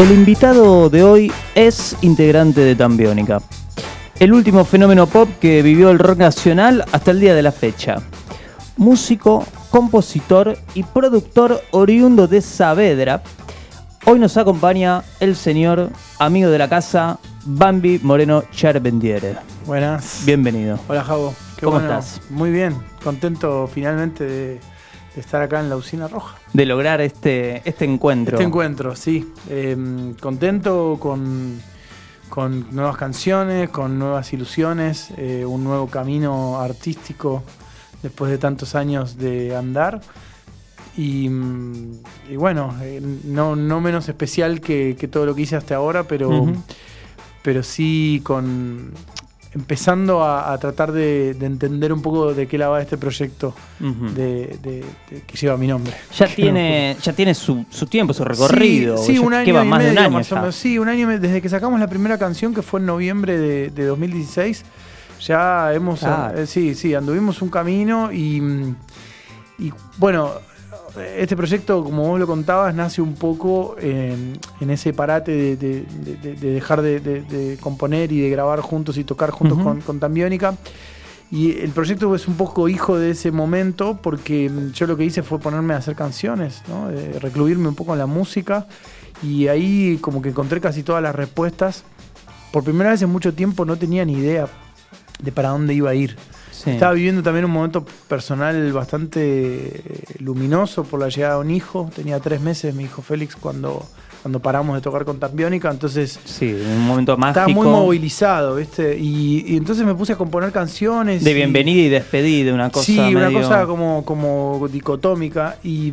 El invitado de hoy es integrante de Tambiónica, el último fenómeno pop que vivió el rock nacional hasta el día de la fecha. Músico, compositor y productor oriundo de Saavedra, hoy nos acompaña el señor amigo de la casa, Bambi Moreno Charpendiere. Buenas. Bienvenido. Hola, Javo. Qué ¿Cómo bueno. estás? Muy bien. Contento finalmente de, de estar acá en la usina roja. De lograr este, este encuentro. Este encuentro, sí. Eh, contento con, con nuevas canciones, con nuevas ilusiones, eh, un nuevo camino artístico después de tantos años de andar. Y, mm, y bueno, eh, no, no menos especial que, que todo lo que hice hasta ahora, pero, pero sí con empezando a, a tratar de, de entender un poco de qué la va este proyecto de, de- de- que lleva mi nombre. Ya tiene, ya tiene su, su tiempo, su recorrido. Sí, un año lleva y más de un medio, año más o menos. Sí, un año y medio. Desde que sacamos la primera canción, que fue en noviembre de, de 2016, ya hemos... Claro. eh, sí, sí, anduvimos un camino y, y bueno, este proyecto, como vos lo contabas, nace un poco en, en ese parate de, de- de- de- de dejar de, componer y de grabar juntos y tocar juntos con, con Tambiónica. Y el proyecto es un poco hijo de ese momento porque mm, yo lo que hice fue ponerme a hacer canciones, ¿no? De recluirme un poco en la música y ahí como que encontré casi todas las respuestas. Por primera vez en mucho tiempo no tenía ni idea de para dónde iba a ir. Sí. Estaba viviendo también un momento personal bastante eh, luminoso por la llegada de un hijo. Tenía tres meses mi hijo Félix cuando, cuando paramos de tocar con Tambiónica, entonces Sí, un momento mágico. estaba muy movilizado, ¿viste? Y, y entonces me puse a componer canciones. De y- bienvenida y despedida, una cosa sí, una cosa como, como dicotómica. Y,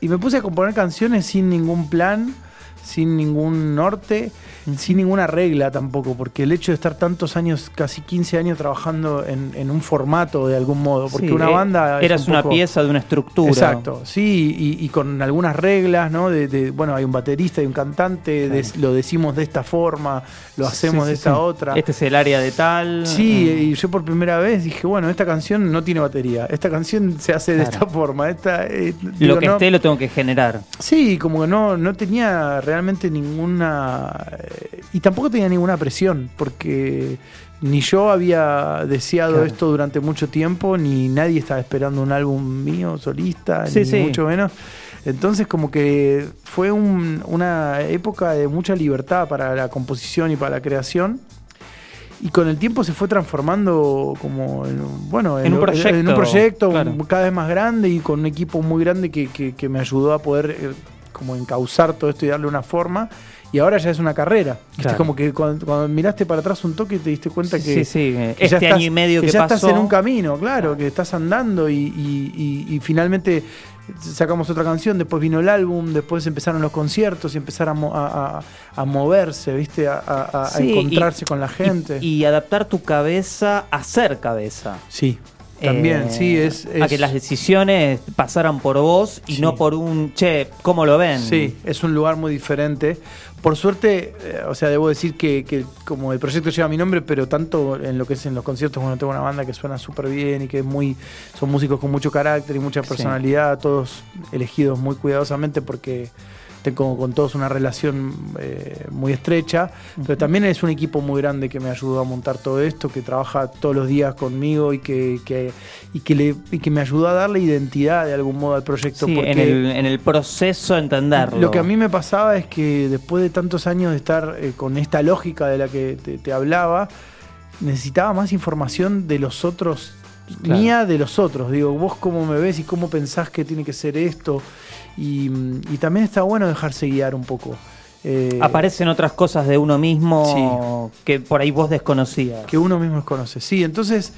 y me puse a componer canciones sin ningún plan, sin ningún norte, sin ninguna regla tampoco, porque el hecho de estar tantos años, casi 15 años trabajando en, en un formato de algún modo, porque Sí, una eh, banda... Eras un una pieza de una estructura. Exacto, sí, y, y con algunas reglas, ¿no? De, de, bueno, hay un baterista y un cantante, Claro. lo decimos de esta forma, lo hacemos Sí, de esta otra. Este es el área de tal. Sí, Mm. y yo por primera vez dije, bueno, esta canción no tiene batería, esta canción se hace de esta forma, esta... eh, Lo digo, que no- esté lo tengo que generar. Sí, como que no, no tenía realmente ninguna... y tampoco tenía ninguna presión, porque ni yo había deseado Claro. esto durante mucho tiempo, ni nadie estaba esperando un álbum mío solista, Sí, ni sí. mucho menos. Entonces como que fue un- una época de mucha libertad para la composición y para la creación. Y con el tiempo se fue transformando como en, un- bueno, En un lo- proyecto, en un proyecto claro. cada vez más grande y con un equipo muy grande que, que- que me ayudó a poder eh, como encauzar todo esto y darle una forma. Y ahora ya es una carrera. Claro. como que cuando, cuando miraste para atrás un toque te diste cuenta Sí, que, sí, sí. que ya Este estás- año y medio que, ya pasó. estás en un camino, claro, que estás andando y, y- y- y finalmente sacamos otra canción, después vino el álbum, después empezaron los conciertos y empezaron a, mo- a- a- a moverse, ¿viste? A, a- encontrarse con la gente. Y, y adaptar tu cabeza a ser cabeza. sí, también, Eh, sí, es, A que las decisiones pasaran por vos y Sí. no por un, che, ¿cómo lo ven? Sí, es un lugar muy diferente. Por suerte, eh, o sea, debo decir que, que como el proyecto lleva mi nombre, pero tanto en lo que es en los conciertos, bueno, tengo una banda que suena súper bien y que es muy, son músicos con mucho carácter y mucha Sí. personalidad, todos elegidos muy cuidadosamente porque tengo con todos una relación eh, muy estrecha, pero también es un equipo muy grande que me ayudó a montar todo esto, que trabaja todos los días conmigo y que, que- y que, le, y que me ayudó a darle identidad de algún modo al proyecto. Sí, porque en el, en el proceso entenderlo. lo que a mí me pasaba es que después de tantos años de estar eh, con esta lógica de la que te, te hablaba, necesitaba más información de los otros, Claro. mía de los otros. Digo, vos cómo me ves y cómo pensás que tiene que ser esto. Y, y también está bueno dejarse guiar un poco. Eh, Aparecen otras cosas de uno mismo que por ahí vos desconocías. que uno mismo conoce. Sí, entonces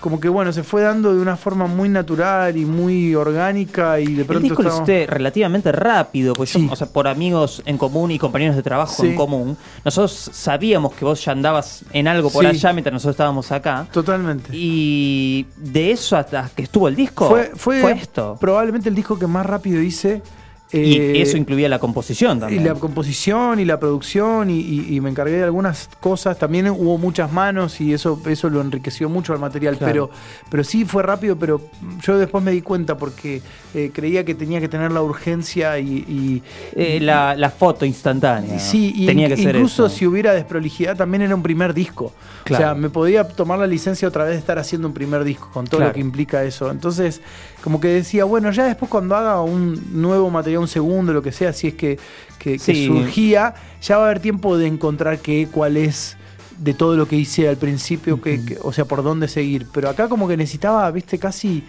como que bueno, se fue dando de una forma muy natural y muy orgánica y de El pronto disco lo estábamos- hiciste relativamente rápido, pues yo, Sí. o sea, por amigos en común y compañeros de trabajo Sí. en común, nosotros sabíamos que vos ya andabas en algo por Sí. allá mientras nosotros estábamos acá. Totalmente. Y de eso hasta que estuvo el disco, Fue, fue, esto. probablemente el disco que más rápido hice y Eh, eso incluía la composición y también. la composición y la producción y, y- y me encargué de algunas cosas. También hubo muchas manos y eso, eso lo enriqueció mucho al material. Claro. Pero, pero sí fue rápido, pero yo después me di cuenta porque eh, creía que tenía que tener la urgencia y... y- Eh, la, la foto instantánea. y sí, y tenía que ser incluso eso. si hubiera desprolijidad también era un primer disco. Claro. O sea, me podía tomar la licencia otra vez de estar haciendo un primer disco con todo Claro. lo que implica eso. Entonces, como que decía, bueno, ya después cuando haga un nuevo material, un segundo, lo que sea, si es que, que- surgía, ya va a haber tiempo de encontrar qué, cuál es de todo lo que hice al principio, que, que- o sea, por dónde seguir. Pero acá como que necesitaba, viste, casi...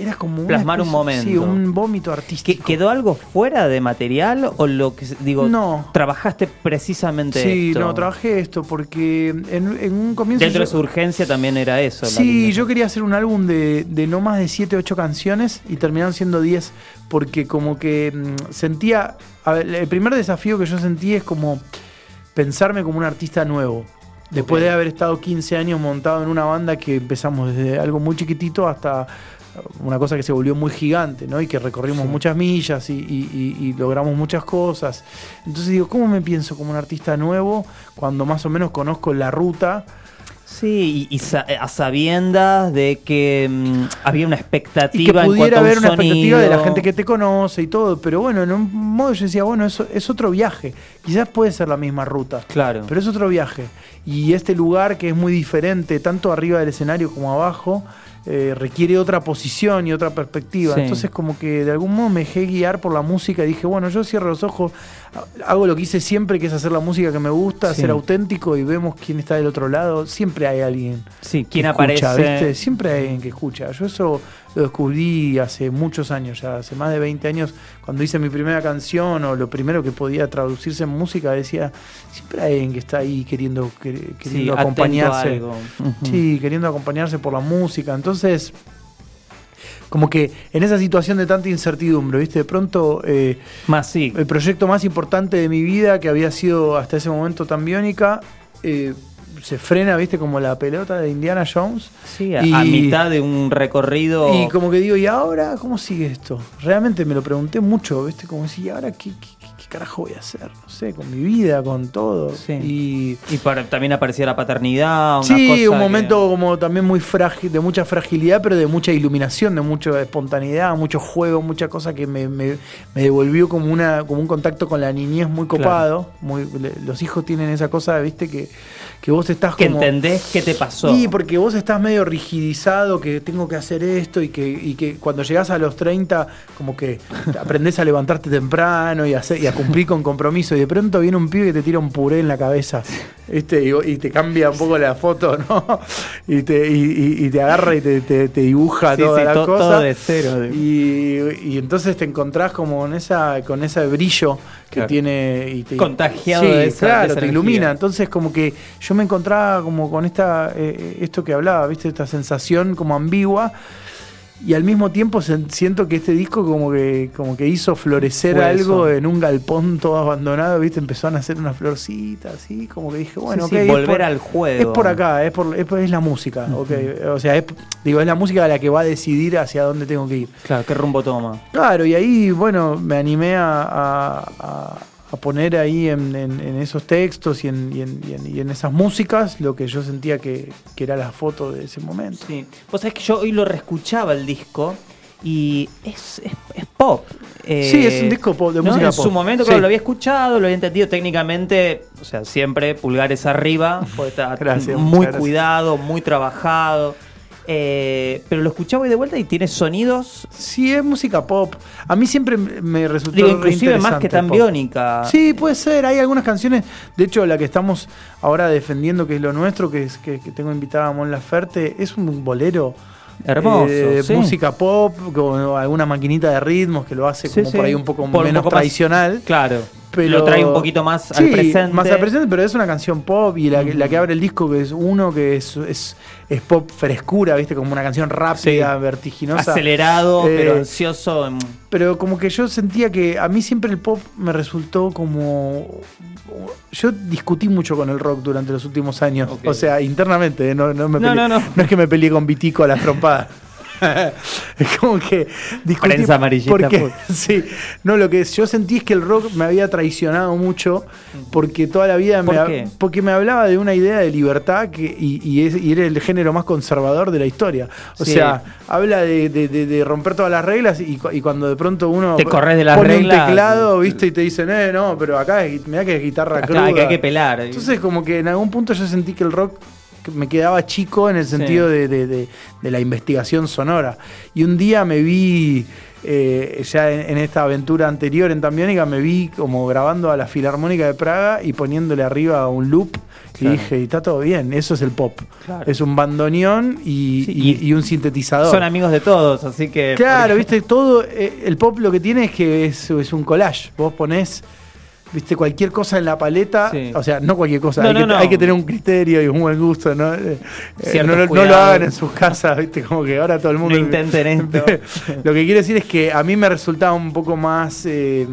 Era como Plasmar un momento. Sí, un vómito ¿Que- artístico. ¿Quedó algo fuera de material o lo que digo? No. Trabajaste precisamente Sí, esto? no, trabajé esto porque en, en un comienzo... Dentro yo- de su urgencia también era eso. Sí, yo quería hacer un álbum de, de no más de 7, 8 canciones y terminaron siendo 10 porque como que mm, sentía... a ver, el primer desafío que yo sentí es como pensarme como un artista nuevo. Después de haber estado 15 años montado en una banda que empezamos desde algo muy chiquitito hasta una cosa que se volvió muy gigante, ¿no? Y que recorrimos Sí. muchas millas y, y- y- y logramos muchas cosas. Entonces digo, ¿cómo me pienso como un artista nuevo cuando más o menos conozco la ruta? Sí, y, sa- a sabiendas de que mm, había una y que expectativa en pudiera a un haber una expectativa de la gente que te conoce y todo, pero bueno, en un modo yo decía, bueno, eso es otro viaje, quizás puede ser la misma ruta, Claro. pero es otro viaje. Y este lugar que es muy diferente, tanto arriba del escenario como abajo, eh, requiere otra posición y otra perspectiva. Sí. Entonces como que de algún modo me dejé guiar por la música y dije, bueno, yo cierro los ojos, hago lo que hice siempre, que es hacer la música que me gusta, Sí. ser auténtico y vemos quién está del otro lado. Siempre hay alguien Sí, ¿quién escucha, aparece? ¿viste? Siempre hay alguien que escucha. Yo eso lo descubrí hace muchos años, ya hace más de 20 años, cuando hice mi primera canción o lo primero que podía traducirse en música, decía, siempre hay alguien que está ahí queriendo, Sí, queriendo acompañarse. Sí, queriendo acompañarse por la música. Entonces, como que en esa situación de tanta incertidumbre, ¿viste? De pronto... eh, Más sí. el proyecto más importante de mi vida, que había sido hasta ese momento tan biónica, eh, se frena, viste, como la pelota de Indiana Jones. Sí, a, y- a mitad de un recorrido. Y como que digo, ¿y ahora cómo sigue esto? Realmente me lo pregunté mucho, viste, como decir, ¿y ahora qué carajo voy a hacer? No sé, con mi vida, con todo. Sí. Y Y para- también aparecía la paternidad. Una Sí, cosa un que- momento como también muy frágil, de mucha fragilidad, pero de mucha iluminación, de mucha espontaneidad, mucho juego, mucha cosa que me, me- me devolvió como una como un contacto con la niñez muy copado. Muy, los hijos tienen esa cosa, viste, que, que vos estás Que como. entendés qué te pasó. Sí, porque vos estás medio rigidizado, que tengo que hacer esto y que, y que cuando llegás a los 30, como que aprendés a levantarte temprano y a, hacer- y a cumplir con compromiso. Y de pronto viene un pibe que te tira un puré en la cabeza ¿viste? Y, y te cambia un poco la foto, ¿no? Y te, y, te agarra y te, te- te dibuja Sí, toda sí, la to- cosa. todo de cero. Y, y entonces te encontrás como con esa con ese brillo que Claro. tiene y te, Contagiado Sí, de esa- claro, de esa te energía. ilumina. Entonces como que yo me encontraba como con esta eh, esto que hablaba, ¿viste? Esta sensación como ambigua y al mismo tiempo siento que este disco como que como que hizo florecer Fue algo eso. en un galpón todo abandonado, ¿viste? Empezó a nacer una florcita así, como que dije, bueno, Sí, ok, sí, es volver por- al juego. es por acá, es, por, es, la música, ok. O sea, es, digo, es la música la que va a decidir hacia dónde tengo que ir. Claro, ¿qué rumbo toma? Claro, y ahí, bueno, me animé a, a- a- a poner ahí en, en- en esos textos y en, y en- y en- y en esas músicas lo que yo sentía que, que era la foto de ese momento. Sí. Vos sabés que yo hoy lo reescuchaba el disco y es, es, es pop. Eh, Sí, es un disco pop, de ¿no? música En pop. su momento, Sí. claro, lo había escuchado, lo había entendido técnicamente, o sea, siempre pulgares arriba, está Gracias, muy cuidado, muy trabajado. Eh, pero lo escuchaba de vuelta y tiene sonidos, Sí, es música pop. A mí siempre me resultó digo, inclusive más que tan pop. biónica. Sí, puede ser. Hay algunas canciones, de hecho, la que estamos ahora defendiendo, que es lo nuestro, que es que, que tengo invitada a Mon Laferte, es un bolero. Hermoso, eh, sí. Música pop, con alguna maquinita de ritmos que lo hace Sí, como sí. por ahí un poco Por menos poco más- tradicional. Claro. Pero lo trae un poquito más al presente. Más al presente, pero es una canción pop y la, que- la que abre el disco, que es uno que es, es, es pop frescura, ¿viste? Como una canción rápida, Sí. vertiginosa. Acelerado, Eh, pero ansioso. en- Pero como que yo sentía que a mí siempre el pop me resultó como... Yo discutí mucho con el rock durante los últimos años. O sea, internamente, ¿eh? no, no, me No, peleé- no, no. es que me peleé con Vitico a las trompadas. es como que Prensa amarillista porque full. sí, no lo que yo sentí es que el rock me había traicionado mucho porque toda la vida ¿Por me, qué? porque me hablaba de una idea de libertad que, y, y es- y era el género más conservador de la historia. O Sí. sea, habla de, de- de- de romper todas las reglas y, cu- y cuando de pronto uno Te corres de las pone reglas. un teclado, viste, y te dicen, eh, no, pero acá mirá que es guitarra Acá, cruda. que hay que pelar. Entonces, como que en algún punto yo sentí que el rock me quedaba chico en el sentido de, de- de- de la investigación sonora. Y un día me vi, eh, ya en, en esta aventura anterior en Tambiónica, me vi como grabando a la Filarmónica de Praga y poniéndole arriba un loop. Claro. Y dije, y está todo bien, eso es el pop. Claro. Es un bandoneón y, Sí, y- y- y un sintetizador. Son amigos de todos, así que. Claro, viste, todo. eh, el pop lo que tiene es que es, es un collage. Vos ponés, viste, cualquier cosa en la paleta. Sí. O sea, no cualquier cosa. No, hay, no, que, no. hay que tener un criterio y un buen gusto, ¿no? Eh, eh, no, lo- no lo cuidados. hagan en sus casas, viste, como que ahora todo el mundo. Intenten esto. lo que quiero decir es que a mí me resultaba un poco más, eh,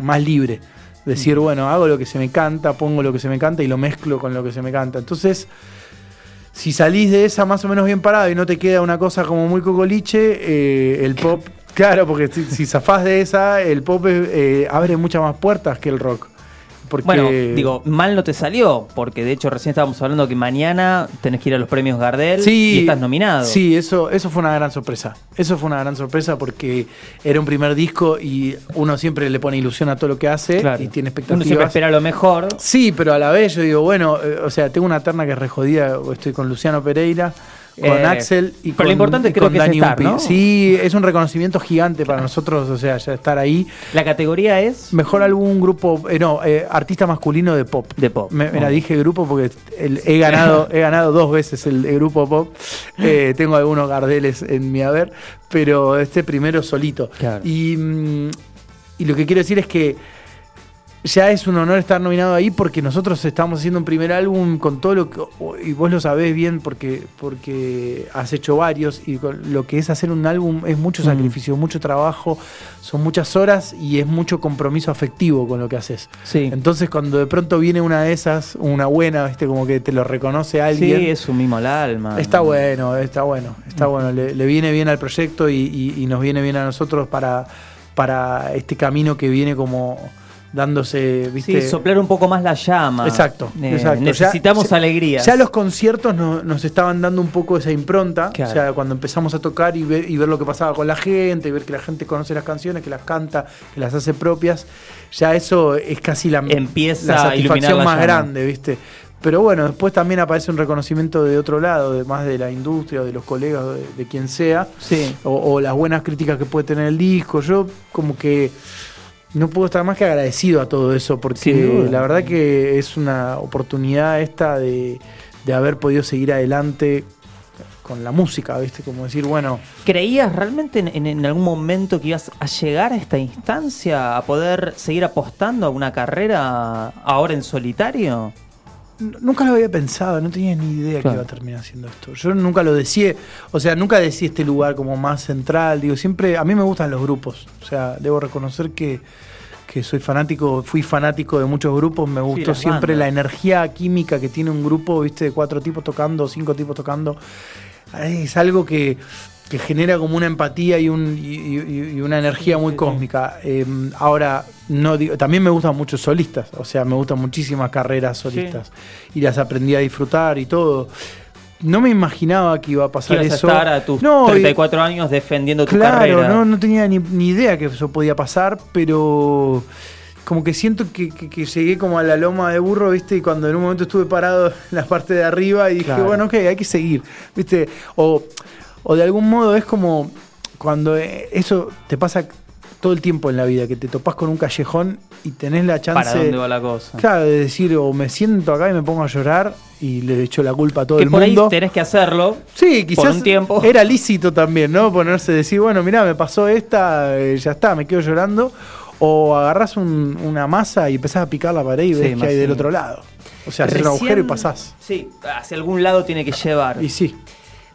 más libre. Decir, bueno, hago lo que se me canta, pongo lo que se me canta y lo mezclo con lo que se me canta. Entonces, si salís de esa más o menos bien parado y no te queda una cosa como muy cocoliche, eh, el pop, claro, porque si, si zafás de esa, el pop eh, abre muchas más puertas que el rock. Porque, Bueno, digo, mal no te salió, porque de hecho recién estábamos hablando que mañana tenés que ir a los premios Gardel Sí, y estás nominado. Sí, eso, eso fue una gran sorpresa. Eso fue una gran sorpresa porque era un primer disco y uno siempre le pone ilusión a todo lo que hace Claro. y tiene Uno siempre expectativas. espera lo mejor. Sí, pero a la vez yo digo, bueno, eh, o sea, tengo una terna que es re jodida, estoy con Luciano Pereira, con Eh, Axel y pero con, lo importante creo es Dani estar. ¿no? Sí, es un reconocimiento gigante para nosotros, o sea, ya estar ahí. La categoría es Mejor algún grupo, eh, no, eh, artista masculino de pop. de pop. Me, mira, Oh. dije grupo porque el- he ganado he ganado dos veces el, el grupo pop. Tengo algunos gardeles en mi haber, pero este primero solito. Claro. Y, mm, y lo que quiero decir es que ya es un honor estar nominado ahí porque nosotros estamos haciendo un primer álbum con todo lo que. Y vos lo sabés bien porque, porque has hecho varios. Y con lo que es hacer un álbum es mucho Mm. sacrificio, mucho trabajo, son muchas horas y es mucho compromiso afectivo con lo que haces. Sí. Entonces, cuando de pronto viene una de esas, una buena, ¿viste? Como que te lo reconoce Sí, alguien. es un mimo al alma. Está bueno, está bueno, está Mm. bueno. Le, le viene bien al proyecto y, y- y nos viene bien a nosotros para, para este camino que viene como dándose, ¿viste? Sí, soplar un poco más la llama. Exacto, Eh, exacto. Necesitamos Ya- alegría. Ya los conciertos no- nos estaban dando un poco esa impronta. Claro. O sea, cuando empezamos a tocar y ver, y ver lo que pasaba con la gente, y ver que la gente conoce las canciones, que las canta, que las hace propias, ya eso es casi la, Empieza la a satisfacción la más llama. grande, ¿viste? Pero bueno, después también aparece un reconocimiento de otro lado, de más de la industria, de los colegas, de, de quien sea, Sí. o, o las buenas críticas que puede tener el disco. Yo como que no puedo estar más que agradecido a todo eso, porque la verdad que es una oportunidad esta de, de haber podido seguir adelante con la música, ¿viste? Como decir, bueno, ¿Creías realmente en, en- en algún momento que ibas a llegar a esta instancia, a poder seguir apostando a una carrera ahora en solitario? Nunca lo había pensado, no tenía ni idea Claro. que iba a terminar haciendo esto. Yo nunca lo decía, o sea, nunca decía este lugar como más central, digo, siempre, a mí me gustan los grupos, o sea, debo reconocer que, que soy fanático, fui fanático de muchos grupos, me gustó siempre bandas. la energía química que tiene un grupo, viste, de cuatro tipos tocando, cinco tipos tocando, es algo que, que genera como una empatía y, un, y, y- y una energía muy cósmica. Eh, ahora, no digo, también me gustan muchos solistas, o sea, me gustan muchísimas carreras solistas y las aprendí a disfrutar y todo. No me imaginaba que iba a pasar ibas a eso. estar a tus No, y- 34 años defendiendo tu Claro, carrera. no, no tenía ni, ni idea que eso podía pasar, pero como que siento que, que- que llegué como a la loma de burro, ¿viste? Y cuando en un momento estuve parado en la parte de arriba y dije, Claro. bueno, ok, hay que seguir, ¿viste? O, o de algún modo es como cuando eh, eso te pasa todo el tiempo en la vida, que te topás con un callejón y tenés la chance ¿Para dónde va la cosa? claro, de decir, o me siento acá y me pongo a llorar y le echo la culpa a todo que el por mundo. ahí tenés que hacerlo. Sí, quizás un tiempo. era lícito también, ¿no? Ponerse a decir, bueno, mirá, me pasó esta, eh, ya está, me quedo llorando. O agarrás un- una masa y empezás a picar la pared y Sí, ves que hay del otro lado. O sea, haces un agujero y pasás. Sí, hacia algún lado tiene que llevar. Y sí.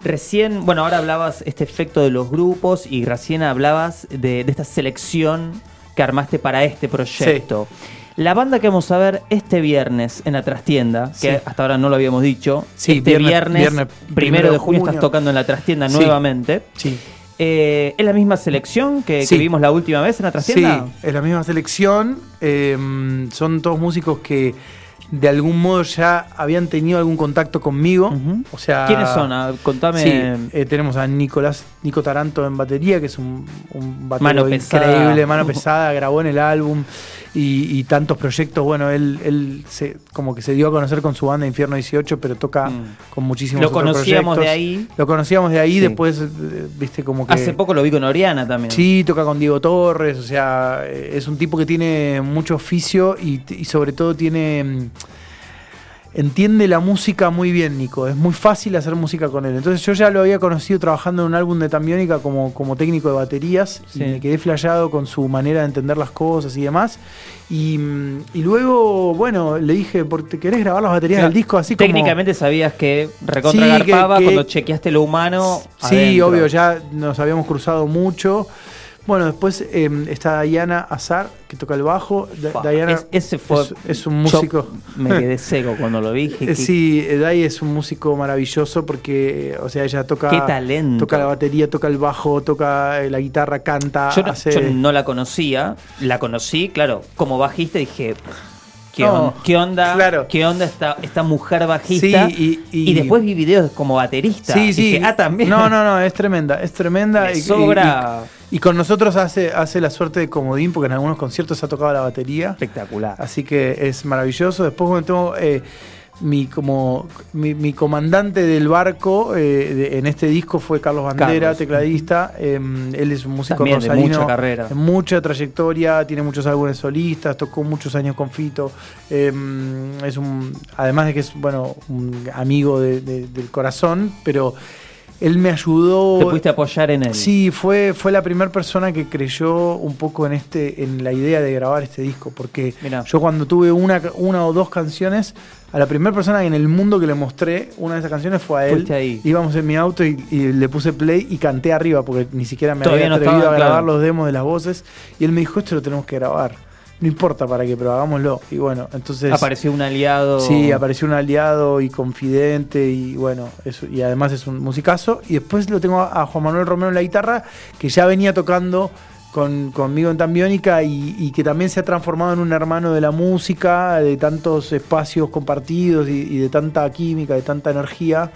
Recién, bueno, ahora hablabas este efecto de los grupos y recién hablabas de, de esta selección que armaste para este proyecto. La banda que vamos a ver este viernes en la trastienda, que Sí. hasta ahora no lo habíamos dicho, Sí, este viernes, primero de junio, junio. estás tocando en la trastienda Sí. nuevamente. Sí. Eh, ¿Es la misma selección que, vimos la última vez en la trastienda? Sí, es la misma selección. eh, son todos músicos que de algún modo ya habían tenido algún contacto conmigo. O sea. ¿Quiénes son? Ah, Contame. Sí, eh, tenemos a Nicolás Nico Taranto en batería, que es un, un pesada. increíble, mano pesada, grabó en el álbum y, y tantos proyectos. Bueno, él, él se, como que se dio a conocer con su banda Infierno 18, pero toca Mm. con muchísimos Lo otros conocíamos de ahí. Lo conocíamos de ahí, Sí. después, eh, viste, como que. Hace poco lo vi con Oriana también. Sí, toca con Diego Torres, o sea, eh, es un tipo que tiene mucho oficio y, y sobre todo tiene... Entiende la música muy bien, Nico. Es muy fácil hacer música con él. Entonces yo ya lo había conocido trabajando en un álbum de Tambiónica como, como técnico de baterías Sí. y me quedé flayado con su manera de entender las cosas y demás. Y, mm, y luego, bueno, le dije, ¿por ¿te querés grabar las baterías Claro, del disco así como...? Técnicamente sabías que recontra Sí, que- garpaba que- cuando chequeaste lo humano. Sí, adentro. obvio, ya nos habíamos cruzado mucho. Bueno, después eh, está Diana Azar, que toca el bajo. Diana es- ese fue. es, es un músico. me quedé seco cuando lo vi. dije, Eh, Sí, eh, Dai es un músico maravilloso porque, o sea, ella toca. Qué talento. Toca la batería, toca el bajo, toca eh, la guitarra, canta. Yo, no- hace- yo no la conocía, la conocí, claro, como bajista dije, ¿qué, No, on- qué onda? claro. ¿Qué onda esta, esta mujer bajista? Sí, y- y- después vi videos como baterista. Sí, sí. Dije, ah, también. No, no, no, es tremenda, es tremenda. Me y- y- sobra. Y, y con nosotros hace, hace la suerte de comodín porque en algunos conciertos ha tocado la batería. Espectacular. Así que es maravilloso. Después bueno, tengo eh, mi como mi, mi comandante del barco eh, de- en este disco fue Carlos Bandera, Carlos. tecladista. Eh, él es un músico También de mucha carrera. mucha trayectoria, tiene muchos álbumes solistas, tocó muchos años con Fito. Eh, es un, además de que es bueno un amigo de- de- del corazón, pero él me ayudó. Te pudiste apoyar en él. Sí, fue, fue la primera persona que creyó un poco en este, en la idea de grabar este disco. Porque Mirá. yo cuando tuve una, una o dos canciones, a la primera persona en el mundo que le mostré una de esas canciones fue a él. Ahí. Íbamos en mi auto y, y le puse play y canté arriba, porque ni siquiera me Todavía había no atrevido a grabar claro. los demos de las voces. Y él me dijo, esto lo tenemos que grabar. No importa para qué, pero hagámoslo. Y bueno, entonces... Apareció un aliado. Sí, apareció un aliado y confidente y bueno, eso, y además es un musicazo. Y después lo tengo a Juan Manuel Romero en la guitarra, que ya venía tocando con, conmigo en Tambiónica y, y que también se ha transformado en un hermano de la música, de tantos espacios compartidos y, y de tanta química, de tanta energía,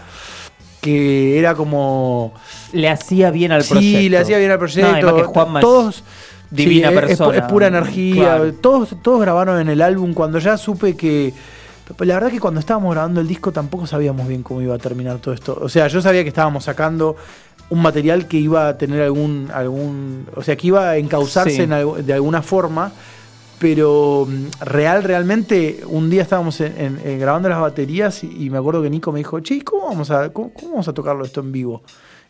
que era como... Le hacía bien al sí, proyecto. le hacía bien al proyecto. No, además que Juanma es todos divina sí, persona. Es, es pura energía. Claro. Todos, todos grabaron en el álbum. Cuando ya supe que. La verdad que cuando estábamos grabando el disco tampoco sabíamos bien cómo iba a terminar todo esto. O sea, yo sabía que estábamos sacando un material que iba a tener algún. algún o sea, que iba a encauzarse Sí. en algu- de alguna forma. Pero mm, real, realmente, un día estábamos en- en- en grabando las baterías y, y me acuerdo que Nico me dijo, che, ¿cómo vamos a, cómo, cómo vamos a tocarlo esto en vivo?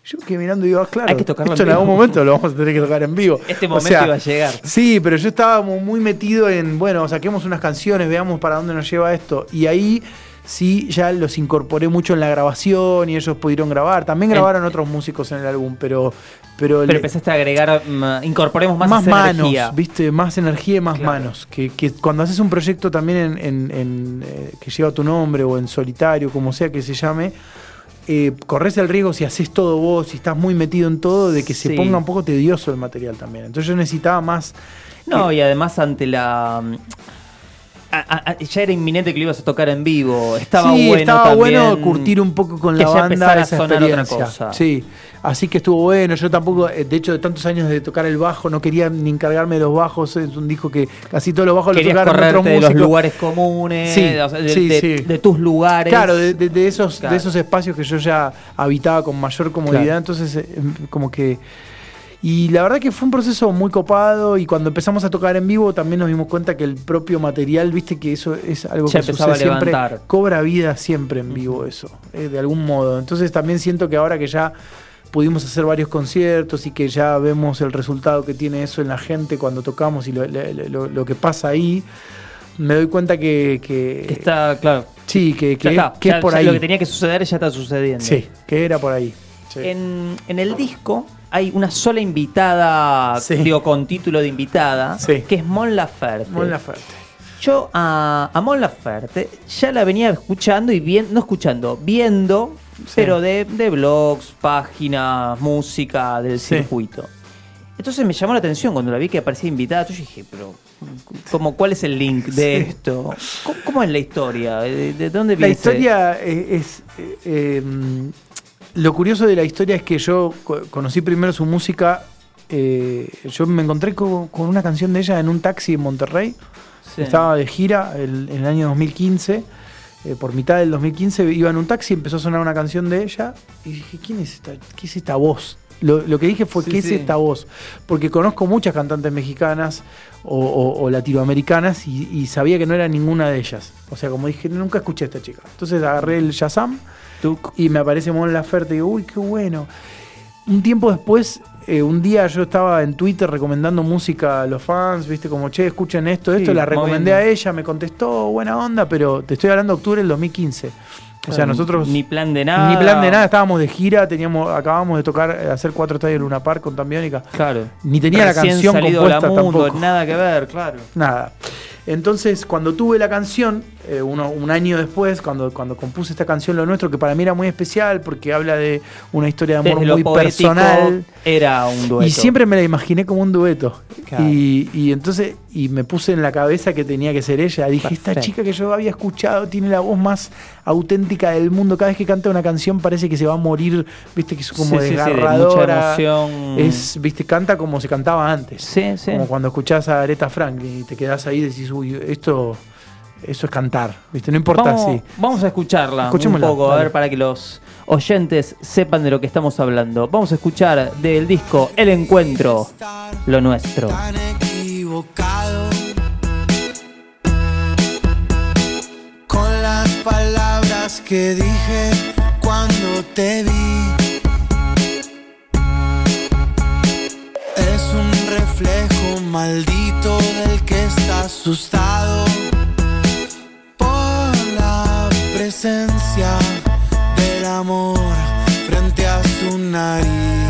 Yo quedé mirando y digo, ah, claro, Hay que tocarlo esto en en algún momento lo vamos a tener que tocar en vivo. Este O momento sea, iba a llegar. Sí, pero yo estaba muy metido en, bueno, saquemos unas canciones, veamos para dónde nos lleva esto. Y ahí sí ya los incorporé mucho en la grabación y ellos pudieron grabar. También grabaron otros músicos en el álbum, pero... Pero, Pero le- empezaste a agregar, mm, incorporemos más, más, esa manos, energía. ¿viste? Más energía y más Claro. manos. Que, que cuando haces un proyecto también en, en- en, eh, que lleva tu nombre o en solitario, como sea que se llame, eh, corres el riesgo si haces todo vos, si estás muy metido en todo, de que se ponga un poco tedioso el material también. Entonces yo necesitaba más. No, y además ante la... a- a- a- ya era inminente que lo ibas a tocar en vivo. Estaba sí, bueno estaba también bueno curtir un poco con que la ya banda empezara a esa sonar otra experiencia. cosa. Sí, así que estuvo bueno. Yo tampoco, eh, de hecho, de tantos años de tocar el bajo, no quería ni encargarme de los bajos. Es un disco que casi todos los bajos los tocaron otros de los músicos. lugares comunes, Sí, sea, de, sí, de- de tus lugares. Claro, de, de- de esos, Claro. de esos espacios que yo ya habitaba con mayor comodidad, Claro. entonces eh, como que... Y la verdad que fue un proceso muy copado y cuando empezamos a tocar en vivo también nos dimos cuenta que el propio material, viste que eso es algo Ya que sucede siempre, cobra vida siempre en vivo eso, eh, de algún modo. Entonces también siento que ahora que ya pudimos hacer varios conciertos y que ya vemos el resultado que tiene eso en la gente cuando tocamos y lo, lo- lo- lo que pasa ahí, me doy cuenta que... que- Que está, claro. Sí, que, que, está. que Ya- es por ahí. Lo que tenía que suceder ya está sucediendo. Sí, que era por ahí. Sí. En, en el disco hay una sola invitada, Sí. digo, con título de invitada, Sí. que es Mon Laferte. Mon Laferte. Yo a, a Mon Laferte ya la venía escuchando y viendo, no escuchando, viendo, pero de, de blogs, páginas, música, del circuito. Entonces me llamó la atención cuando la vi que aparecía invitada. Yo dije, pero ¿cómo, ¿cuál es el link de Sí. esto? ¿Cómo, cómo es la historia? ¿De, de dónde La viene? ese- historia es... eh, eh, lo curioso de la historia es que yo co- conocí primero su música. eh, yo me encontré co- con, una canción de ella en un taxi en Monterrey. Sí. Estaba de gira el- en el año 2015. eh, por mitad del 2015 iba en un taxi, empezó a sonar una canción de ella. Y dije, ¿quién es esta, qué es esta voz? Lo, lo que dije fue, Sí, ¿qué sí. es esta voz? Porque conozco muchas cantantes mexicanas o, o- o latinoamericanas y, y sabía que no era ninguna de ellas. O sea, como dije, nunca escuché a esta chica. Entonces agarré el Shazam Tuc. y me aparece Mon Laferte y digo, uy, qué bueno. Un tiempo después, eh, un día yo estaba en Twitter recomendando música a los fans, viste, como, che, escuchen esto, esto, Sí, la recomendé a ella, me contestó, buena onda, pero te estoy hablando de octubre del 2015. O sea, nosotros... Ni plan de nada. Ni plan de nada, estábamos de gira, teníamos, acabamos de tocar, eh, hacer cuatro estadios en Luna Park con Tambiónica. Claro. Ni tenía la canción salido compuesta la mundo, tampoco. nada que ver, claro. Nada. Entonces, cuando tuve la canción, eh, uno- un año después, cuando, cuando compuse esta canción, Lo Nuestro, que para mí era muy especial porque habla de una historia de amor Desde muy personal. Era un dueto. Y siempre me la imaginé como un dueto. Claro. Y, y entonces, y me puse en la cabeza que tenía que ser ella. Dije, esta chica que yo había escuchado tiene la voz más auténtica del mundo. Cada vez que canta una canción parece que se va a morir, viste, que es como Sí, sí, sí, de mucha desgarradora. emoción. Es, viste, canta como se cantaba antes. Sí, sí. Como cuando escuchás a Aretha Franklin y te quedás ahí y decís, uy, esto, eso es cantar, ¿viste? No importa Vamos, si. vamos a escucharla Escuchémosla, un poco, a ver, para que los oyentes sepan de lo que estamos hablando. Vamos a escuchar del disco El Encuentro, lo nuestro. tan equivocado con las palabras que dije cuando te vi. Es un reflejo maldito del que está asustado presencia del amor frente a su nariz.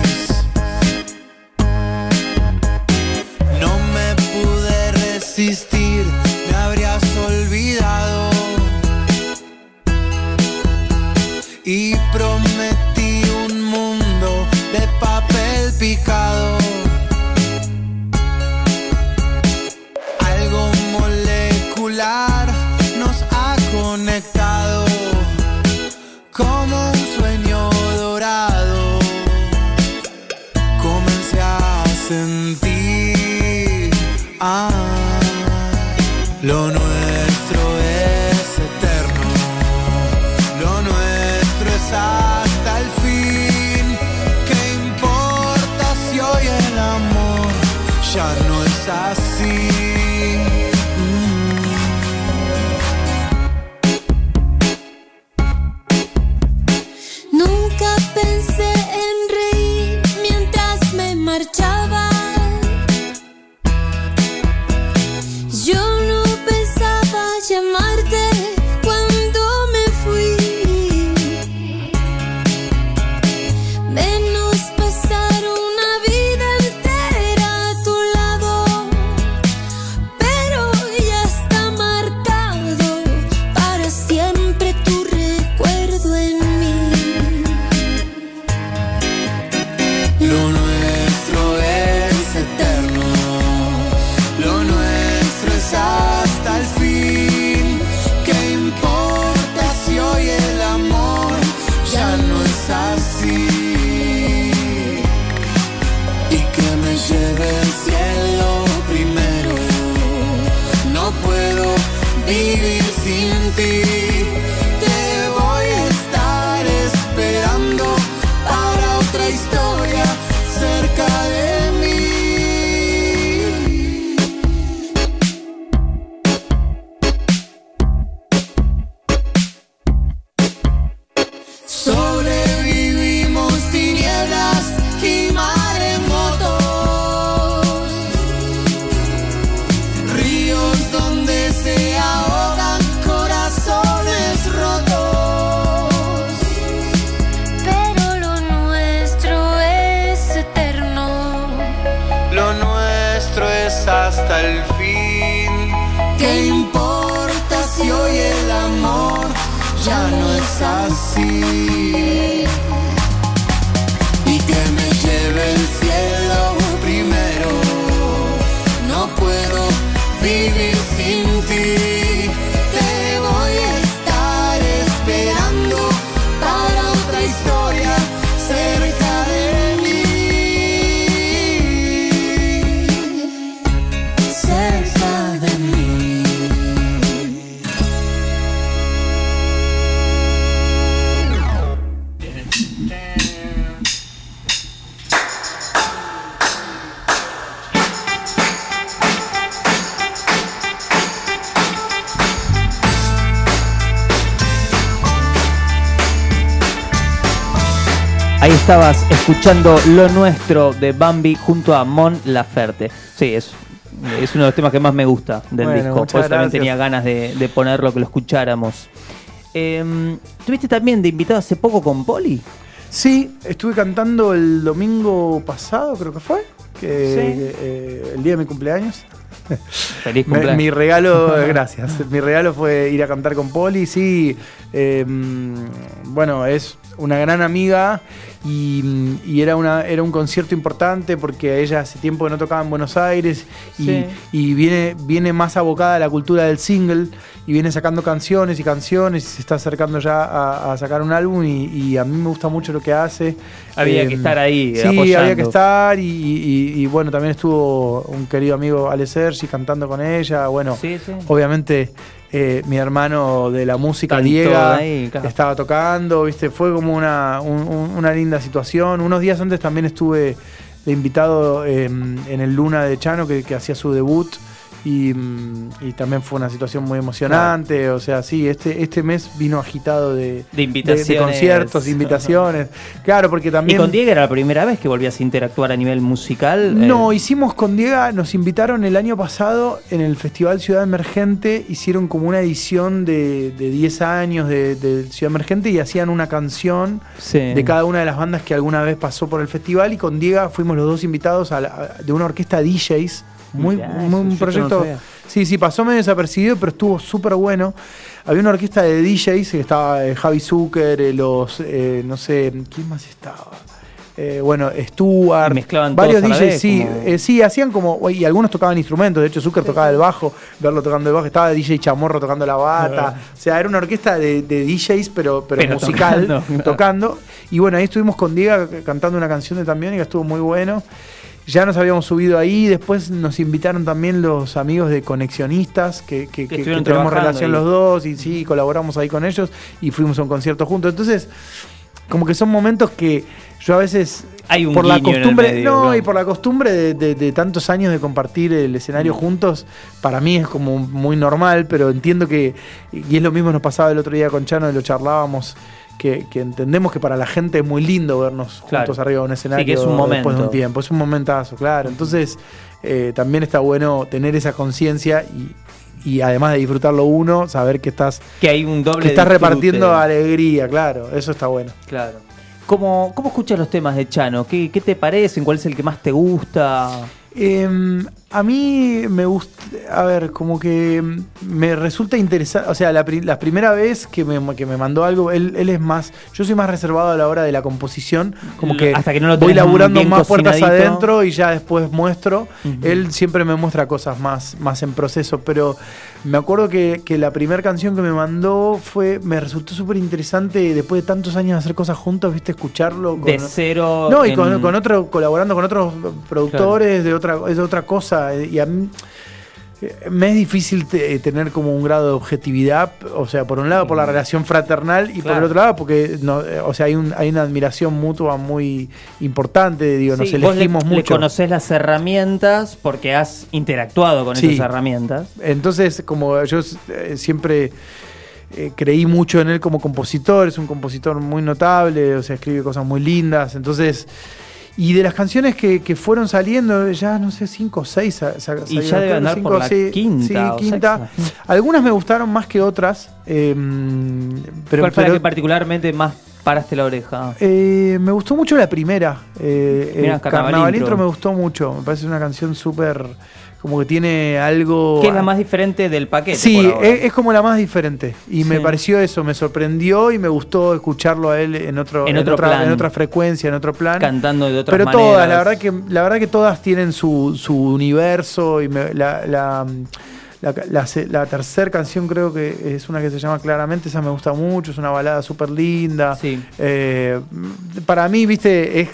Estabas escuchando Lo Nuestro de Bambi junto a Mon Laferte. Sí, es, es uno de los temas que más me gusta del Bueno, disco. Por eso también tenía ganas de, de ponerlo, que lo escucháramos. Em, ¿Tuviste también de invitado hace poco con Poli? Sí, estuve cantando el domingo pasado, creo que fue. Que, Sí. eh, el día de mi cumpleaños. Feliz cumpleaños. mi regalo, eh, gracias. Mi regalo fue ir a cantar con Poli. Sí, eh, bueno, es una gran amiga y, y era, una, era un concierto importante porque ella hace tiempo que no tocaba en Buenos Aires y, Sí. y viene, viene más abocada a la cultura del single y viene sacando canciones y canciones y se está acercando ya a, a sacar un álbum y, y a mí me gusta mucho lo que hace. Había Eh, que estar ahí, Sí, apoyando. había que estar y, bueno, también estuvo un querido amigo Ale Sergi cantando con ella. Bueno, Sí, sí. obviamente eh, mi hermano de la música, Diego, claro. estaba tocando, ¿viste? Fue como una, un- un- una linda situación. Unos días antes también estuve de invitado eh, en el Luna de Chano, que, que hacía su debut. Y, mm, y también fue una situación muy emocionante. O sea, sí, este, este mes vino agitado de, De invitaciones. de conciertos, de invitaciones. Claro, porque ¿Y también. con Diego era la primera vez que volvías a interactuar a nivel musical? No, Eh, hicimos con Diego, nos invitaron el año pasado en el Festival Ciudad Emergente, hicieron como una edición de, de 10 años de, de Ciudad Emergente y hacían una canción sí. de cada una de las bandas que alguna vez pasó por el festival y con Diego fuimos los dos invitados a la- de una orquesta DJs, muy, Mirá, muy- un proyecto... no sí, sí, pasó medio desapercibido, pero estuvo súper bueno. Había una orquesta de DJs, estaba eh, Javi Zucker, eh, los, eh, no sé, ¿quién más estaba? Eh, bueno, Stuart, mezclaban varios todos DJs, vez, sí, como- sí, hacían como, y algunos tocaban instrumentos, de hecho Zucker tocaba el bajo, verlo tocando el bajo, estaba DJ Chamorro tocando la bata, o sea, era una orquesta de, de DJs, pero, pero, Pero musical, tocando, y bueno, ahí estuvimos con Diego cantando una canción de también y estuvo muy bueno. Ya nos habíamos subido ahí, después nos invitaron también los amigos de Conexionistas, que, que- que- tenemos relación ahí. los dos, y sí, colaboramos ahí con ellos, y fuimos a un concierto juntos. Entonces, como que son momentos que yo a veces Hay un por la costumbre medio, no claro. y por la costumbre de, de- de tantos años de compartir el escenario Mm. juntos para mí es como muy normal pero entiendo que y es lo mismo nos pasaba el otro día con Chano y lo charlábamos que, que entendemos que para la gente es muy lindo vernos Claro. juntos arriba de un escenario que es un después de momento. un tiempo es un momentazo claro entonces eh, también está bueno tener esa conciencia y, y además de disfrutarlo uno saber que estás Que hay un doble que estás disfrute. repartiendo alegría claro eso está bueno Claro. ¿Cómo, ¿Cómo escuchas los temas de Chano? ¿Qué, ¿Qué te parecen? ¿Cuál es el que más te gusta? Eh, a mí me gusta, a ver, como que me resulta interesante, o sea, la, pri- la primera vez que me, que me mandó algo, él, él es más, yo soy más reservado a la hora de la composición, como que, Hasta que no lo voy laburando más puertas adentro y ya después muestro. Él siempre me muestra cosas más, más en proceso, pero me acuerdo que, que la primera canción que me mandó fue, me resultó súper interesante después de tantos años de hacer cosas juntos, viste, escucharlo. Con, De cero. no, y en- con, con otro, colaborando con otros productores de otra, es de otra cosa. Eh, Y a mí eh, me es difícil te- tener como un grado de objetividad, o sea, por un lado por la relación fraternal y por el otro lado porque, no, eh, o sea, hay, un, hay una admiración mutua muy importante, digo, nos vos le- elegimos le, mucho. conocés las herramientas porque has interactuado con Sí. esas herramientas. Entonces, como yo eh, siempre eh, creí mucho en él como compositor, es un compositor muy notable, o sea, escribe cosas muy lindas. Entonces, y de las canciones que, que fueron saliendo, ya no sé, cinco o seis. sa- sa- Y salieron, ya que andar cinco, por la sí, quinta sí, quinta. Algunas me gustaron más que otras. eh, pero, ¿Cuál fue la que particularmente más paraste la oreja? Eh, me gustó mucho la primera. Eh, Mirá, eh, Carnaval Carnaval Intro. Intro me gustó mucho. Me parece una canción súper. Como que tiene algo. ¿Qué es la más diferente del paquete? Sí, por ahora? es, es como la más diferente. Y me pareció eso, me sorprendió y me gustó escucharlo a él en otro, En otro otra, plan. en otra frecuencia, en otro plan. cantando de otras Pero maneras. todas, la verdad que, la verdad que todas tienen su, su universo y me- la, la, la, la se- la tercera canción creo que es una que se llama Claramente, esa me gusta mucho, es una balada súper linda. Sí. Eh, para mí, viste, es...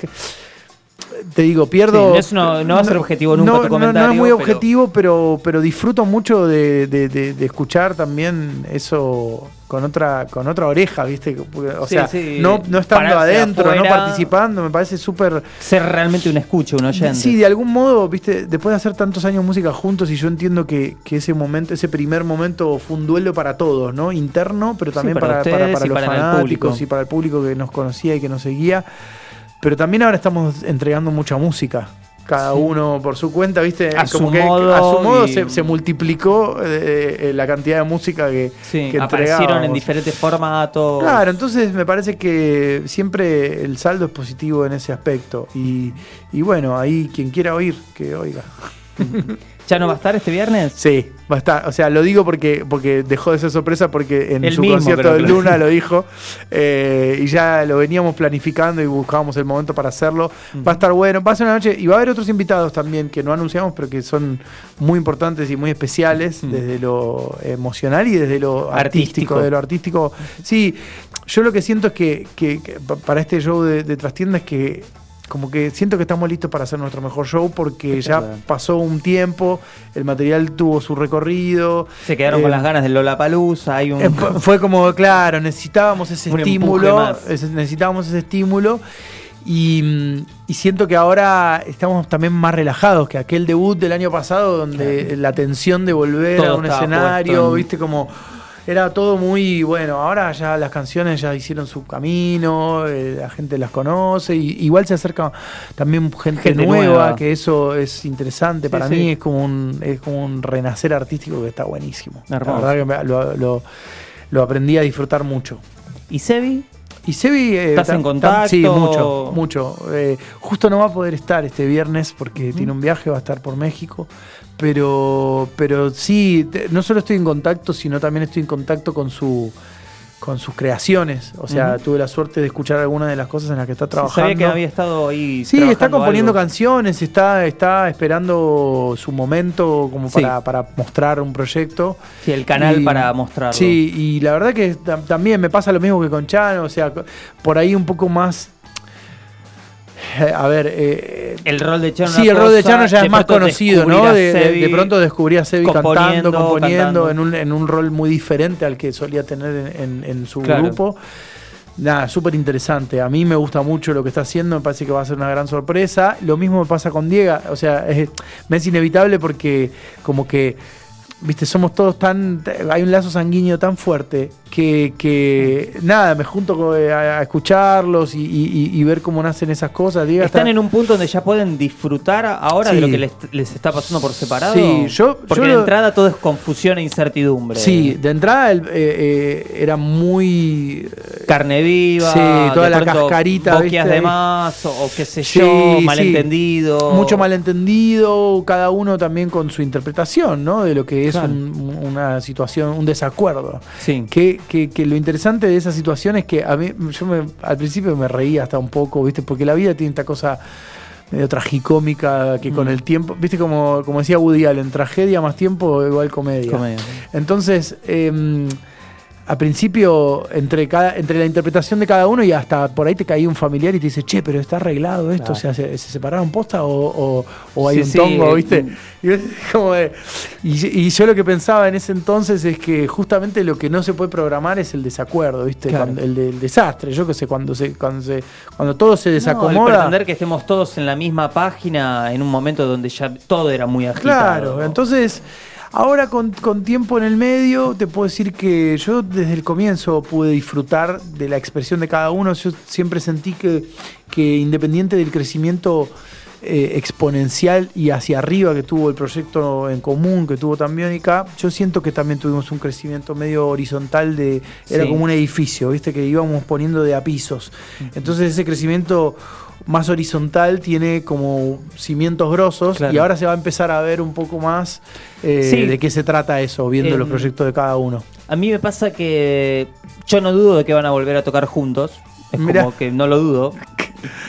Te digo, Sí, pierdo... no no va a ser objetivo nunca no, tu no- comentario, No, es muy pero- objetivo, pero, pero disfruto mucho de, de- de- de escuchar también eso con otra con otra oreja, ¿viste? O sea, sí, no, no estando pararse adentro, no participando, me parece súper... Ser realmente un escucha, un oyente. Sí, de algún modo, viste, después de hacer tantos años música juntos y yo entiendo que, que ese momento, ese primer momento fue un duelo para todos, ¿no? Interno, pero también para para, para, los fanáticos y para el público que nos conocía y que nos seguía. Pero también ahora estamos entregando mucha música. Cada uno por su cuenta, ¿viste? A su que modo a su modo y- se, se multiplicó eh, eh, la cantidad de música que, Sí, que aparecieron en diferentes formatos. Claro, entonces me parece que siempre el saldo es positivo en ese aspecto. Y, y bueno, ahí quien quiera oír, que oiga. ¿Ya no va a estar este viernes? Sí, va a estar. O sea, lo digo porque, porque dejó de ser sorpresa porque en su mismo concierto de Luna lo dijo. eh, y ya lo veníamos planificando y buscábamos el momento para hacerlo. Va a estar bueno. Va a ser una noche. Y va a haber otros invitados también que no anunciamos, pero que son muy importantes y muy especiales desde lo emocional y desde lo artístico. Artístico. De lo artístico. Sí, yo lo que siento es que, que- que pa- para este show de, de Trastienda es que. Como que siento que estamos listos para hacer nuestro mejor show porque ya verdad. pasó un tiempo, el material tuvo su recorrido, Se quedaron Eh, con las ganas del Lollapalooza. Hay un... eh, fu- Fue como, claro, necesitábamos ese Un estímulo, necesitábamos ese estímulo y, mm, y siento que ahora estamos también más relajados que aquel debut del año pasado donde la tensión de volver Todo a un escenario, puesto viste como era todo muy bueno, ahora ya las canciones ya hicieron su camino, eh, la gente las conoce, y igual se acerca también gente, Gente nueva, nueva. que eso es interesante Sí, para sí. mí, es como un es como un renacer artístico que está buenísimo. Hermoso. La verdad que me- lo, lo- lo aprendí a disfrutar mucho. ¿Y Sebi? Y Sebi... eh, ¿Estás en contacto? Sí, mucho, mucho. Eh, justo no va a poder estar este viernes porque tiene un viaje, va a estar por México. Pero, pero sí, te- no solo estoy en contacto, sino también estoy en contacto con su con sus creaciones. O sea, Ujú. tuve la suerte de escuchar algunas de las cosas en las que está trabajando. Sabía que había estado ahí. Sí, está componiendo algo. canciones, está, está esperando su momento como Sí. para, para mostrar un proyecto. Sí, el canal Y- para mostrarlo. Sí, y la verdad que tam- también me pasa lo mismo que con Chano, o sea, por ahí un poco más... eh, A ver, eh, El rol de Chano. sí, el rol de Chano ya es más conocido, ¿no? De, de- Sebi de pronto descubrí a Sebi cantando, componiendo, componiendo, cantando. En, un, en un rol muy diferente al que solía tener en, en- en su Claro. grupo. Nada, súper interesante. A mí me gusta mucho lo que está haciendo, me parece que va a ser una gran sorpresa. Lo mismo me pasa con Diego, o sea, es- me es inevitable porque como que, viste, somos todos tan, hay un lazo sanguíneo tan fuerte que, que nada, me junto co- a, escucharlos y, y- y- ver cómo nacen esas cosas. ¿Están está- en un punto donde ya pueden disfrutar ahora de lo que les, les está pasando por separado? Sí, yo- Porque yo de lo- entrada todo es confusión e incertidumbre. Sí, de entrada el- eh, eh, era muy... Carne viva. Sí, toda de la cascarita, Boquias de más, o, qué sé Sí, yo, sí. malentendido. Mucho malentendido, cada uno también con su interpretación, ¿no? De lo que es Claro. un- una situación, un desacuerdo. Sí. Que, que- que lo interesante de esa situación es que a mí, yo me- al principio me reía hasta un poco, ¿viste? Porque la vida tiene esta cosa medio tragicómica que con Mm. el tiempo, ¿viste? Como, como decía Woody Allen, tragedia más tiempo igual comedia. Comedia. Entonces, eh, al principio, entre, cada, entre la interpretación de cada uno y hasta por ahí te caía un familiar y te dice, che, pero está arreglado esto, Claro. o sea, ¿se, se separaron posta o, o- o hay Sí, un sí, tongo, viste? Y, es como de- y- y yo lo que pensaba en ese entonces es que justamente lo que no se puede programar es el desacuerdo, ¿viste? Claro. Cuando- el, del desastre, yo que sé, cuando se, cuando se, cuando todo se No, el desacomoda. pretender que estemos todos en la misma página en un momento donde ya todo era muy agitado. Claro, entonces ahora con, con tiempo en el medio te puedo decir que yo desde el comienzo pude disfrutar de la expresión de cada uno. Yo siempre sentí que, que independiente del crecimiento eh, exponencial y hacia arriba que tuvo el proyecto en común, que tuvo Tambiónica, yo siento que también tuvimos un crecimiento medio horizontal de. Era Sí. como un edificio, viste, que íbamos poniendo de a pisos. Entonces ese crecimiento más horizontal tiene como cimientos grosos Claro. y ahora se va a empezar a ver un poco más eh, Sí. de qué se trata eso, viendo Em, los proyectos de cada uno. A mí me pasa que yo no dudo de que van a volver a tocar juntos. Es Mirá. como que no lo dudo.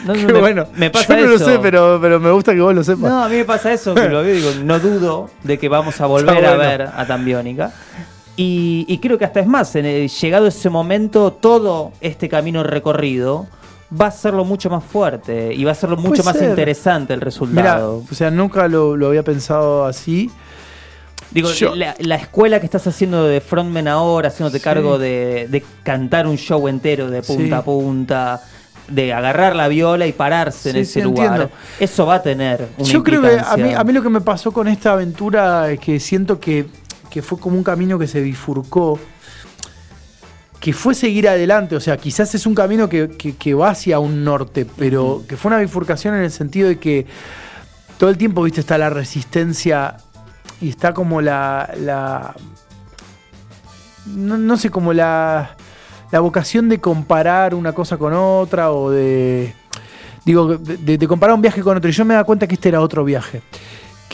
No, me, bueno, me pasa yo no eso. lo sé, pero, pero me gusta que vos lo sepas. No, a mí me pasa eso, que lo digo, no dudo de que vamos a volver a ver a Tambiónica. Y, y creo que hasta es más, en el- llegado ese momento, todo este camino recorrido va a hacerlo mucho más fuerte y va a hacerlo mucho más ser. interesante el resultado. o sea, nunca lo, lo había pensado así. Digo, la, la escuela que estás haciendo de frontman ahora, haciéndote Sí. cargo de, de cantar un show entero de punta Sí. a punta, de agarrar la viola y pararse en ese lugar, entiendo. eso va a tener una Yo creo que a mí, a mí lo que me pasó con esta aventura es que siento que, que fue como un camino que se bifurcó, que fue seguir adelante, o sea, quizás es un camino que, que- que va hacia un norte, pero que fue una bifurcación en el sentido de que todo el tiempo, viste, está la resistencia y está como la... la no, no sé, como la, la vocación de comparar una cosa con otra o de digo, de, de comparar un viaje con otro. Y yo me da cuenta que este era otro viaje.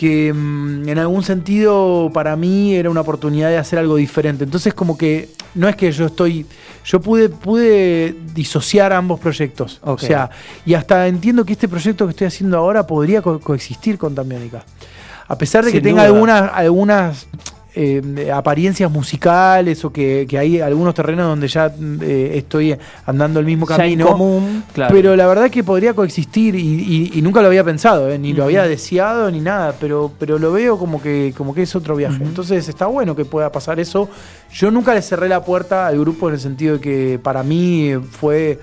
Que mm, en algún sentido para mí era una oportunidad de hacer algo diferente. Entonces como que no es que yo estoy, yo pude, pude disociar ambos proyectos. O sea, y hasta entiendo que este proyecto que estoy haciendo ahora podría co- coexistir con Tambiónica. A pesar de que tenga duda. algunas, algunas eh, apariencias musicales o que, que hay algunos terrenos donde ya eh, estoy andando el mismo camino. común, claro. Pero la verdad que podría coexistir y, y- y nunca lo había pensado, ¿eh? ni lo había deseado ni nada, pero, pero lo veo como que, como que es otro viaje. Entonces está bueno que pueda pasar eso. Yo nunca le cerré la puerta al grupo en el sentido de que para mí fue,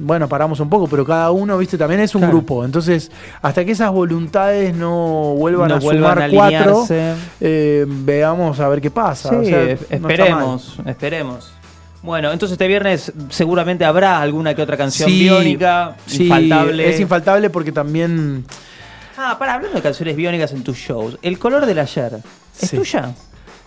bueno, paramos un poco, pero cada uno, viste, también es un Claro. grupo. Entonces, hasta que esas voluntades no vuelvan No a vuelvan sumar a cuatro, eh, veamos a ver qué pasa. Sí, O sea, no esperemos, esperemos. Bueno, entonces este viernes seguramente habrá alguna que otra canción Sí, biónica, sí, infaltable. Es infaltable porque también. Ah, para hablando de canciones biónicas en tus shows, El color del ayer, ¿es tuya?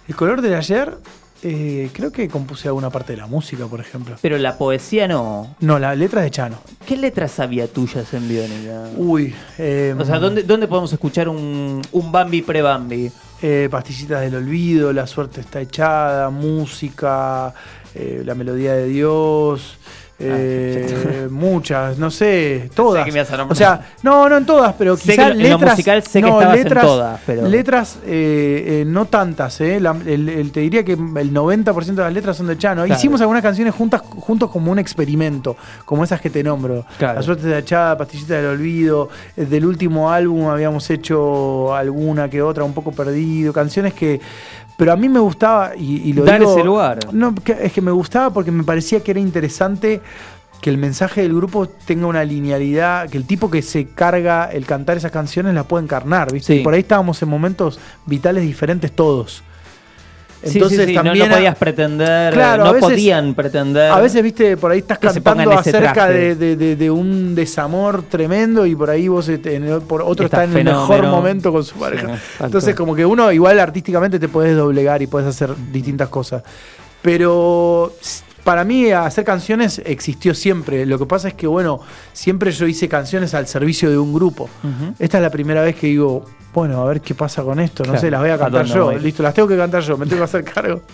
El color del ayer, eh, creo que compuse alguna parte de la música, por ejemplo. Pero la poesía no. No, la letra es de Chano. ¿Qué letras había tuyas en biónica? Uy, eh, O sea, ¿dónde, dónde podemos escuchar un, un Bambi pre-Bambi? eh, Pastillitas del Olvido, La Suerte está echada, música, eh, La Melodía de Dios. Eh, muchas, no sé, todas. nombrar. o sea, no, no en todas, pero Sé quizás que en lo letras. musical sé que no, estabas en letras, todas, pero- letras eh, eh, no tantas, eh. La- el- el- te diría que el 90% de las letras son de Chano. Claro. Hicimos algunas canciones juntas, juntos como un experimento, como esas que te nombro. Claro. La Suerte está echada, Pastillita del Olvido. Del último álbum habíamos hecho alguna que otra, un poco perdido. Canciones que. Pero a mí me gustaba, y, y lo Dar digo- ese lugar. No, es que me gustaba porque me parecía que era interesante que el mensaje del grupo tenga una linealidad, que el tipo que se carga el cantar esas canciones la pueda encarnar, ¿viste? Sí. Y por ahí estábamos en momentos vitales diferentes todos. Sí, sí, sí, no- también no, a- podías pretender, Claro, no veces- podían pretender. a veces, viste, por ahí estás cantando acerca de, de- de- de un desamor tremendo y por ahí vos, este, en por otro Está está en el mejor momento con su pareja. Entonces, como que uno igual artísticamente te puedes doblegar y puedes hacer distintas cosas. Pero para mí hacer canciones existió siempre. Lo que pasa es que, bueno, siempre yo hice canciones al servicio de un grupo. Esta es la primera vez que digo, bueno, a ver qué pasa con esto. No Claro, sé, las voy a ¿a cantar yo. voy? Listo, las tengo que cantar yo, me tengo que hacer cargo.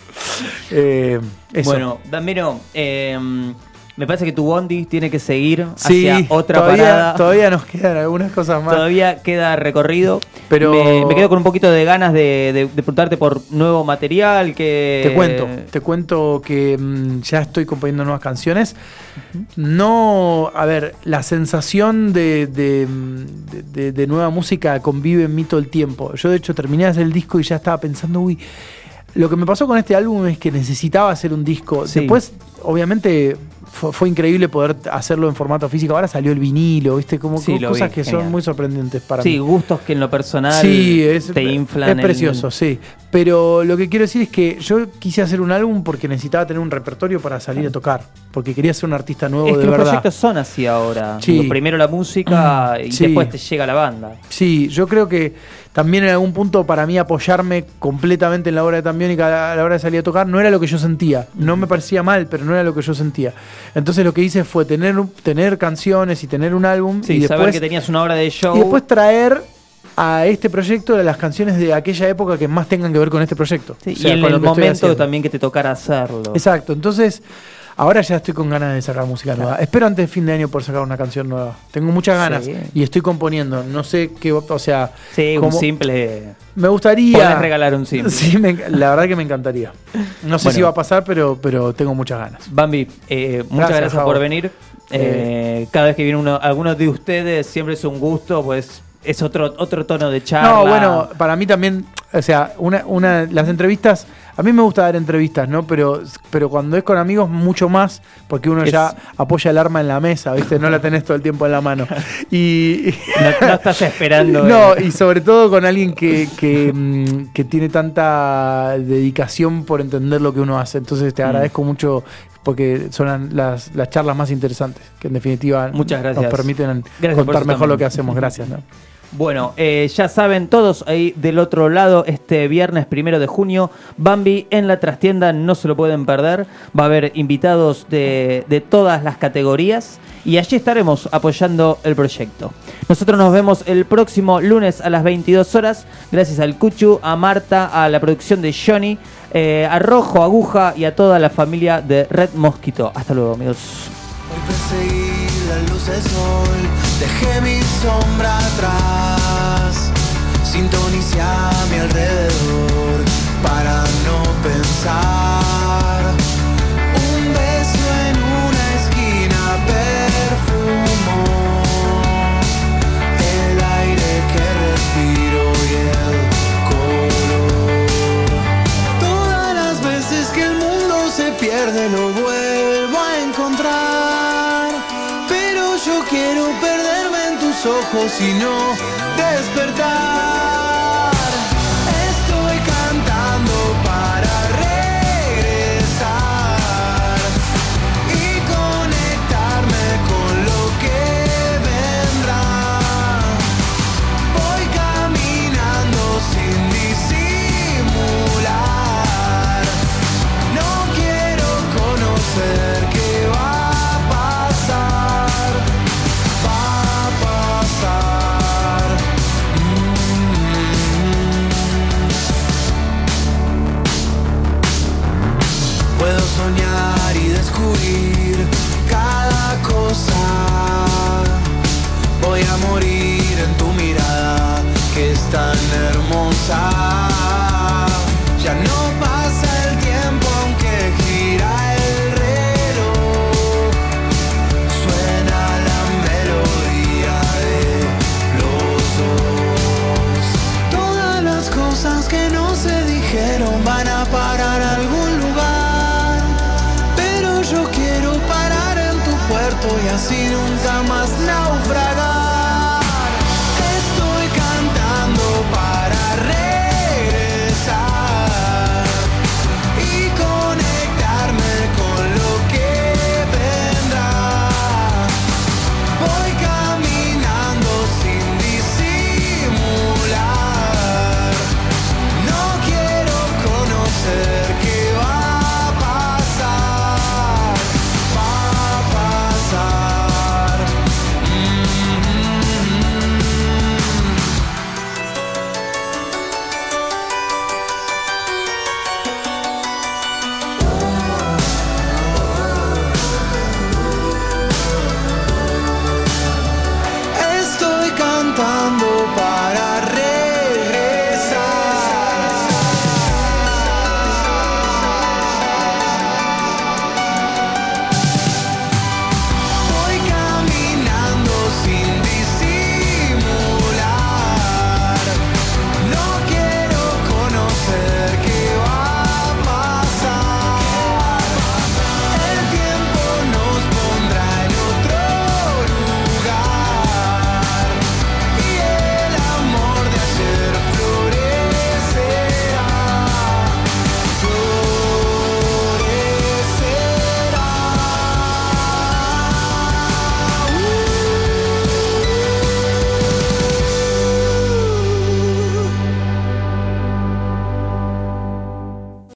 Eh, eso. Bueno, Damiro, eh, me parece que tu bondi tiene que seguir Sí, hacia otra todavía, parada. todavía nos quedan algunas cosas más. Todavía queda recorrido. Pero- me, me quedo con un poquito de ganas de, de- de preguntarte por nuevo material. Que Te cuento, te cuento que mm, ya estoy componiendo nuevas canciones. No, a ver, la sensación mm, de- de- de nueva música convive en mí todo el tiempo. Yo de hecho terminé de hacer el disco y ya estaba pensando, uy, lo que me pasó con este álbum es que necesitaba hacer un disco. Sí. Después, obviamente, fue, fue increíble poder hacerlo en formato físico. Ahora salió el vinilo, ¿viste? Como Sí, cosas vi, que genial. son muy sorprendentes para Sí, mí. gustos que en lo personal Sí, es, te inflan. es el- precioso, sí. Pero lo que quiero decir es que yo quise hacer un álbum porque necesitaba tener un repertorio para salir a tocar. Porque quería ser un artista nuevo Es que de los verdad. proyectos son así ahora. Sí. Primero la música y Sí. después te llega la banda. Sí, yo creo que también en algún punto para mí apoyarme completamente en la obra de Tambiónica a la hora de salir a tocar no era lo que yo sentía. No me parecía mal, pero no era lo que yo sentía. Entonces lo que hice fue tener, tener canciones y tener un álbum Sí, y saber después, que tenías una obra de show. y después traer a este proyecto las canciones de aquella época que más tengan que ver con este proyecto. Sí, O sea, y en el momento también que te tocara hacerlo. Exacto, entonces ahora ya estoy con ganas de sacar música nueva. Espero antes de fin de año por sacar una canción nueva. Tengo muchas ganas Sí. y estoy componiendo. No sé qué, o sea, Sí, un simple. me gustaría. Podés regalar un simple. Sí, me la verdad que me encantaría. No sé Bueno. si va a pasar, pero, pero tengo muchas ganas. Bambi, eh, muchas Gracias, por venir. Eh, cada vez que viene uno, alguno de ustedes, siempre es un gusto, pues es otro, otro tono de charla. No, bueno, para mí también, o sea, una, una, las entrevistas, a mí me gusta dar entrevistas, ¿no? Pero, pero cuando es con amigos, mucho más, porque uno Es- ya apoya el arma en la mesa, ¿viste? No la tenés todo el tiempo en la mano. Y. No, no estás esperando. No, eh. y sobre todo con alguien que, que, mm, que tiene tanta dedicación por entender lo que uno hace. Entonces Mm. te agradezco mucho porque son las, las charlas más interesantes, que en definitiva Muchas gracias. nos permiten Gracias contar mejor también. lo que hacemos. Gracias. ¿no? Bueno, eh, ya saben todos ahí del otro lado, este viernes primero de junio, Bambi en la trastienda, no se lo pueden perder. Va a haber invitados de, todas las categorías y allí estaremos apoyando el proyecto. Nosotros nos vemos el próximo lunes a las 22 horas, gracias al Cuchu, a Marta, a la producción de Johnny, eh, a Rojo, Aguja y a toda la familia de Red Mosquito. Hasta luego, amigos. La luz del sol, dejé mi sombra atrás, sintonicé a mi alrededor para no pensar. En tus ojos y no despertar.